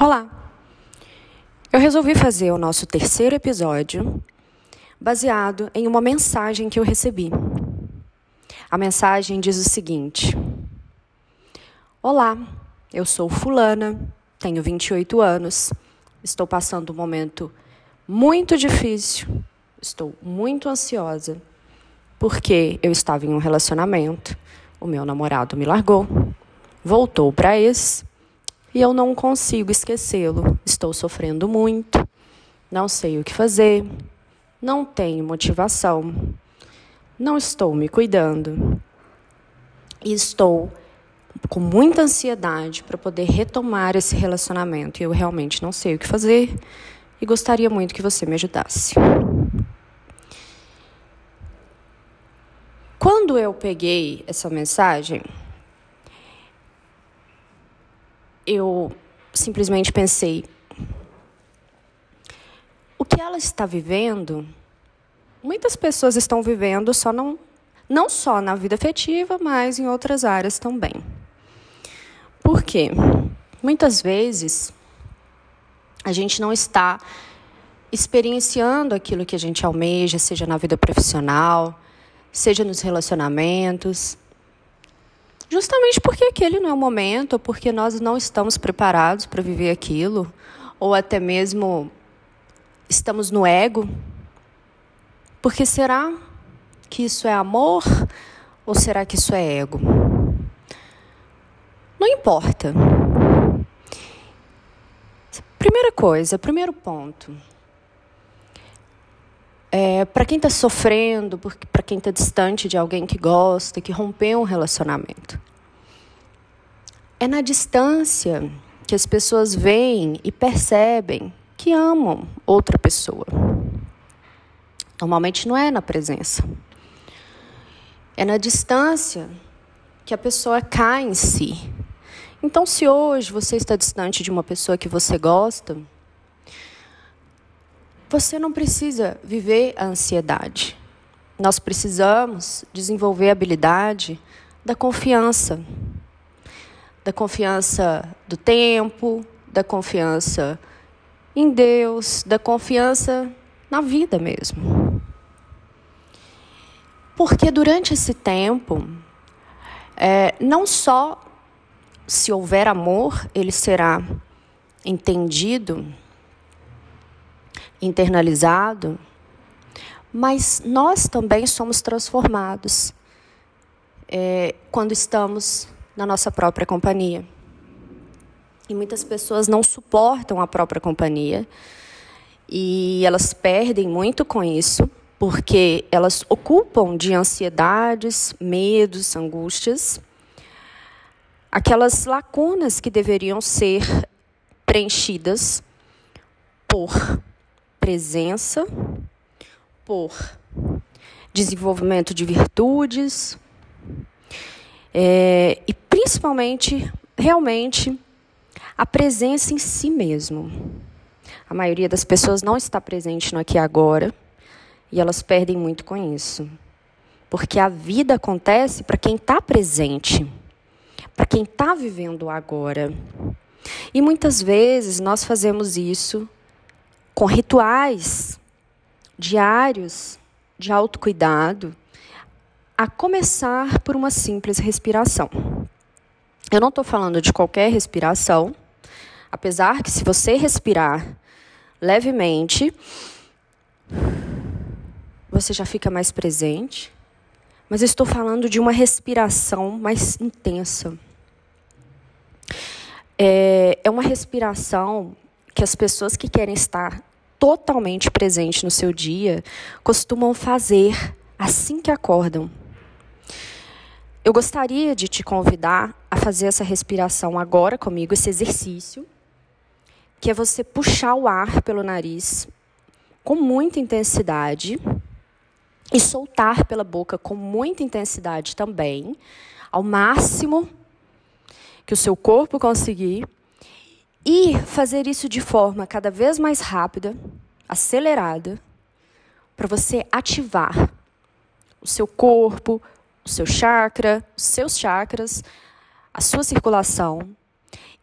Olá! Eu resolvi fazer o nosso terceiro episódio baseado em uma mensagem que eu recebi. A mensagem diz o seguinte: Olá, eu sou Fulana, tenho 28 anos, estou passando um momento muito difícil, estou muito ansiosa, porque eu estava em um relacionamento, o meu namorado me largou, voltou para esse e eu não consigo esquecê-lo. Estou sofrendo muito, não sei o que fazer, não tenho motivação, não estou me cuidando e estou com muita ansiedade para poder retomar esse relacionamento. E eu realmente não sei o que fazer e gostaria muito que você me ajudasse. Quando eu peguei essa mensagem, eu simplesmente pensei: o que ela está vivendo, muitas pessoas estão vivendo só não, não só na vida afetiva, mas em outras áreas também. Por quê? Muitas vezes a gente não está experienciando aquilo que a gente almeja, seja na vida profissional, seja nos relacionamentos, Justamente porque aquele não é o momento, ou porque nós não estamos preparados para viver aquilo, ou até mesmo estamos no ego. Porque será que isso é amor ou será que isso é ego? Não importa. Primeira coisa, primeiro ponto. É, para quem está sofrendo, para quem está distante de alguém que gosta, que rompeu um relacionamento. É na distância que as pessoas veem e percebem que amam outra pessoa. Normalmente não é na presença. É na distância que a pessoa cai em si. Então, se hoje você está distante de uma pessoa que você gosta, você não precisa viver a ansiedade. Nós precisamos desenvolver a habilidade da confiança. Da confiança do tempo, da confiança em Deus, da confiança na vida mesmo. Porque durante esse tempo, é, não só se houver amor, ele será entendido internalizado, mas nós também somos transformados é, quando estamos na nossa própria companhia. E muitas pessoas não suportam a própria companhia e elas perdem muito com isso, porque elas ocupam de ansiedades, medos, angústias, aquelas lacunas que deveriam ser preenchidas por presença, por desenvolvimento de virtudes é, e principalmente, realmente, a presença em si mesmo. A maioria das pessoas não está presente no aqui e agora e elas perdem muito com isso. Porque a vida acontece para quem está presente, para quem está vivendo agora. E muitas vezes nós fazemos isso com rituais diários de autocuidado, a começar por uma simples respiração. Eu não estou falando de qualquer respiração, apesar que se você respirar levemente, você já fica mais presente. Mas estou falando de uma respiração mais intensa. É, é uma respiração que as pessoas que querem estar totalmente presente no seu dia costumam fazer assim que acordam. Eu gostaria de te convidar a fazer essa respiração agora comigo, esse exercício, que é você puxar o ar pelo nariz com muita intensidade e soltar pela boca com muita intensidade também, ao máximo que o seu corpo conseguir. E fazer isso de forma cada vez mais rápida, acelerada, para você ativar o seu corpo, o seu chakra, os seus chakras, a sua circulação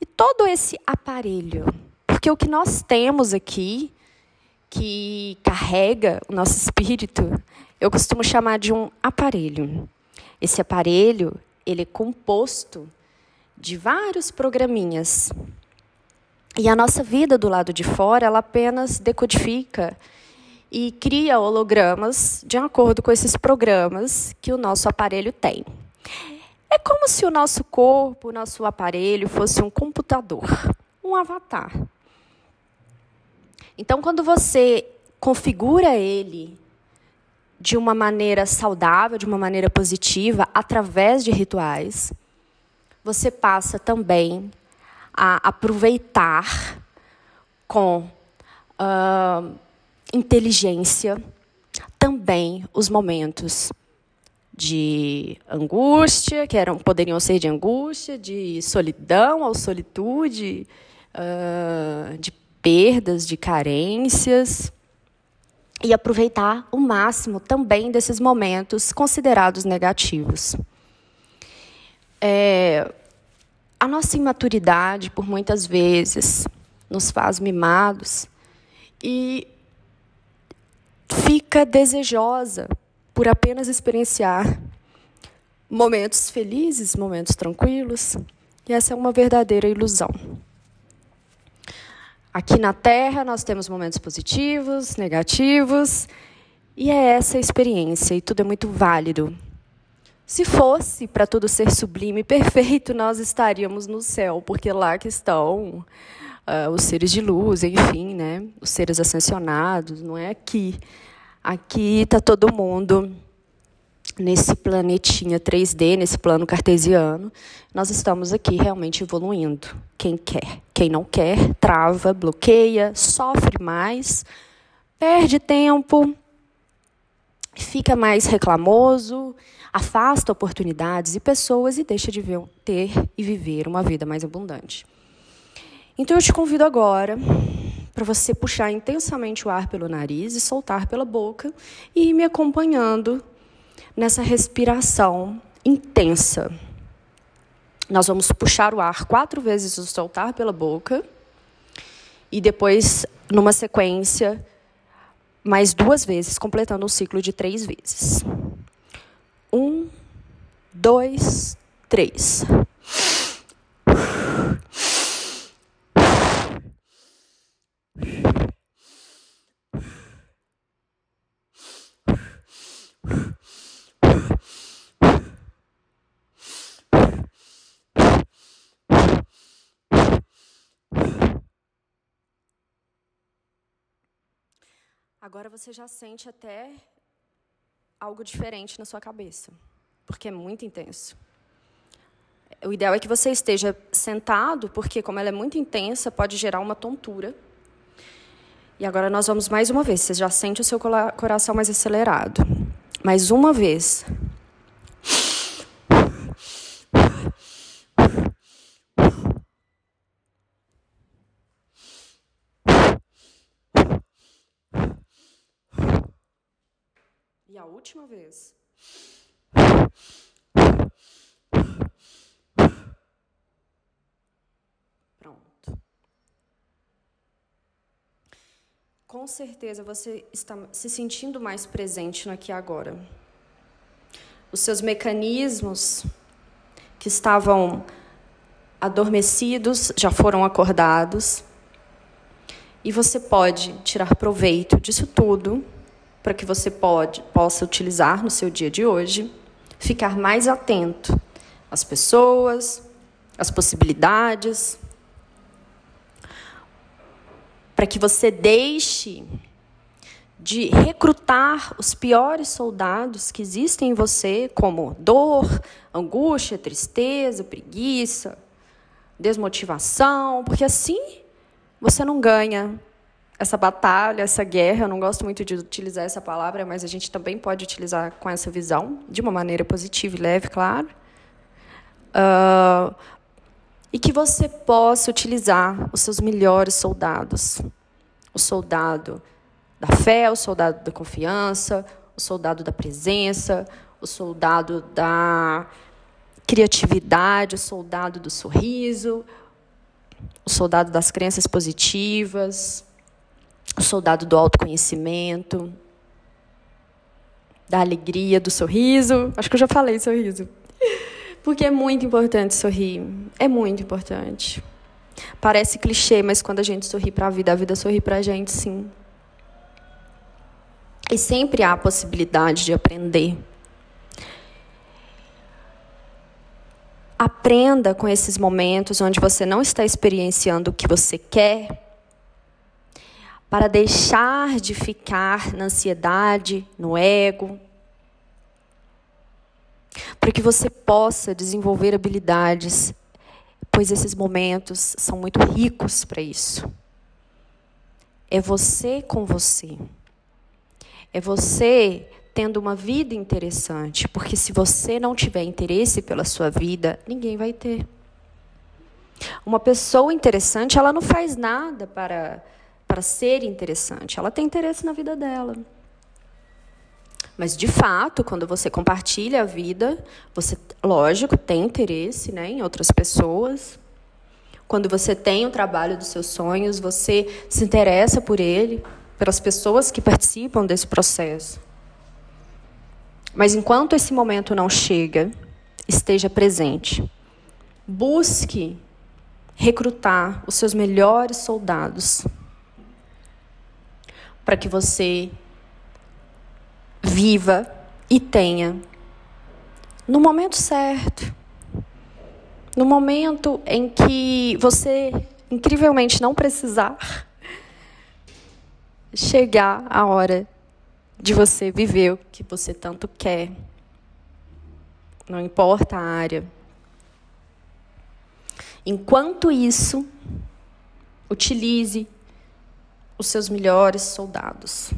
e todo esse aparelho Porque o que nós temos aqui, que carrega o nosso espírito, eu costumo chamar de um aparelho. Esse aparelho, ele é composto de vários programinhas. E a nossa vida do lado de fora, ela apenas decodifica e cria hologramas de acordo com esses programas que o nosso aparelho tem. É como se o nosso corpo, o nosso aparelho fosse um computador, um avatar. Então, quando você configura ele de uma maneira saudável, de uma maneira positiva, através de rituais, você passa também a aproveitar com uh, inteligência também os momentos de angústia, que eram, poderiam ser de angústia, de solidão ou solitude, uh, de perdas, de carências, e aproveitar o máximo também desses momentos considerados negativos. É, a nossa imaturidade, por muitas vezes, nos faz mimados e fica desejosa por apenas experienciar momentos felizes, momentos tranquilos, e essa é uma verdadeira ilusão. Aqui na Terra nós temos momentos positivos, negativos, e é essa a experiência, e tudo é muito válido. Se fosse para tudo ser sublime e perfeito, nós estaríamos no céu, porque lá que estão uh, os seres de luz, enfim, né? Os seres ascensionados, não é aqui. Aqui está todo mundo nesse planetinha 3D, nesse plano cartesiano. Nós estamos aqui realmente evoluindo. Quem quer, quem não quer, trava, bloqueia, sofre mais, perde tempo, fica mais reclamoso, afasta oportunidades e pessoas e deixa de ver, ter e viver uma vida mais abundante. Então eu te convido agora para você puxar intensamente o ar pelo nariz e soltar pela boca e ir me acompanhando nessa respiração intensa. Nós vamos puxar o ar quatro vezes e soltar pela boca e depois, numa sequência, mais duas vezes, completando um ciclo de três vezes. Dois, três. Agora você já sente até algo diferente na sua cabeça, porque é muito intenso. O ideal é que você esteja sentado, porque, como ela é muito intensa, pode gerar uma tontura. E agora nós vamos mais uma vez. Você já sente o seu coração mais acelerado. Mais uma vez. E a última vez. Pronto. Com certeza você está se sentindo mais presente no aqui e agora. Os seus mecanismos que estavam adormecidos já foram acordados. E você pode tirar proveito disso tudo para que você pode, possa utilizar no seu dia de hoje, ficar mais atento às pessoas, às possibilidades, para que você deixe de recrutar os piores soldados que existem em você, como dor, angústia, tristeza, preguiça, desmotivação, porque assim você não ganha essa batalha, essa guerra, eu não gosto muito de utilizar essa palavra, mas a gente também pode utilizar com essa visão, de uma maneira positiva e leve, claro. Uh, e que você possa utilizar os seus melhores soldados. O soldado da fé, o soldado da confiança, o soldado da presença, o soldado da criatividade, o soldado do sorriso, o soldado das crenças positivas, o soldado do autoconhecimento, da alegria, do sorriso. Acho que eu já falei sorriso. Porque é muito importante sorrir. É muito importante. Parece clichê, mas quando a gente sorri para a vida, a vida sorri para a gente, sim. E sempre há a possibilidade de aprender. Aprenda com esses momentos onde você não está experienciando o que você quer, para deixar de ficar na ansiedade, no ego, para que você possa desenvolver habilidades, pois esses momentos são muito ricos para isso. É você com você. É você tendo uma vida interessante, porque se você não tiver interesse pela sua vida, ninguém vai ter. Uma pessoa interessante, ela não faz nada para para ser interessante, ela tem interesse na vida dela. Mas de fato, quando você compartilha a vida, você, lógico, tem interesse, né, em outras pessoas. Quando você tem o trabalho dos seus sonhos, você se interessa por ele, pelas pessoas que participam desse processo. Mas enquanto esse momento não chega, esteja presente. Busque recrutar os seus melhores soldados para que você viva e tenha no momento certo. No momento em que você incrivelmente não precisar chegar a hora de você viver o que você tanto quer. Não importa a área. Enquanto isso, utilize os seus melhores soldados.